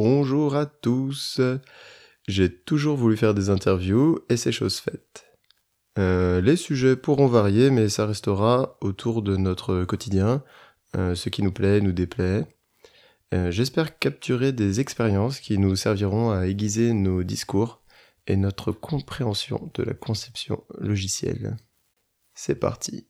Bonjour à tous. J'ai toujours voulu faire des interviews et c'est chose faite. Euh, les sujets pourront varier, mais ça restera autour de notre quotidien, euh, ce qui nous plaît, nous déplaît. Euh, j'espère capturer des expériences qui nous serviront à aiguiser nos discours et notre compréhension de la conception logicielle. C'est parti.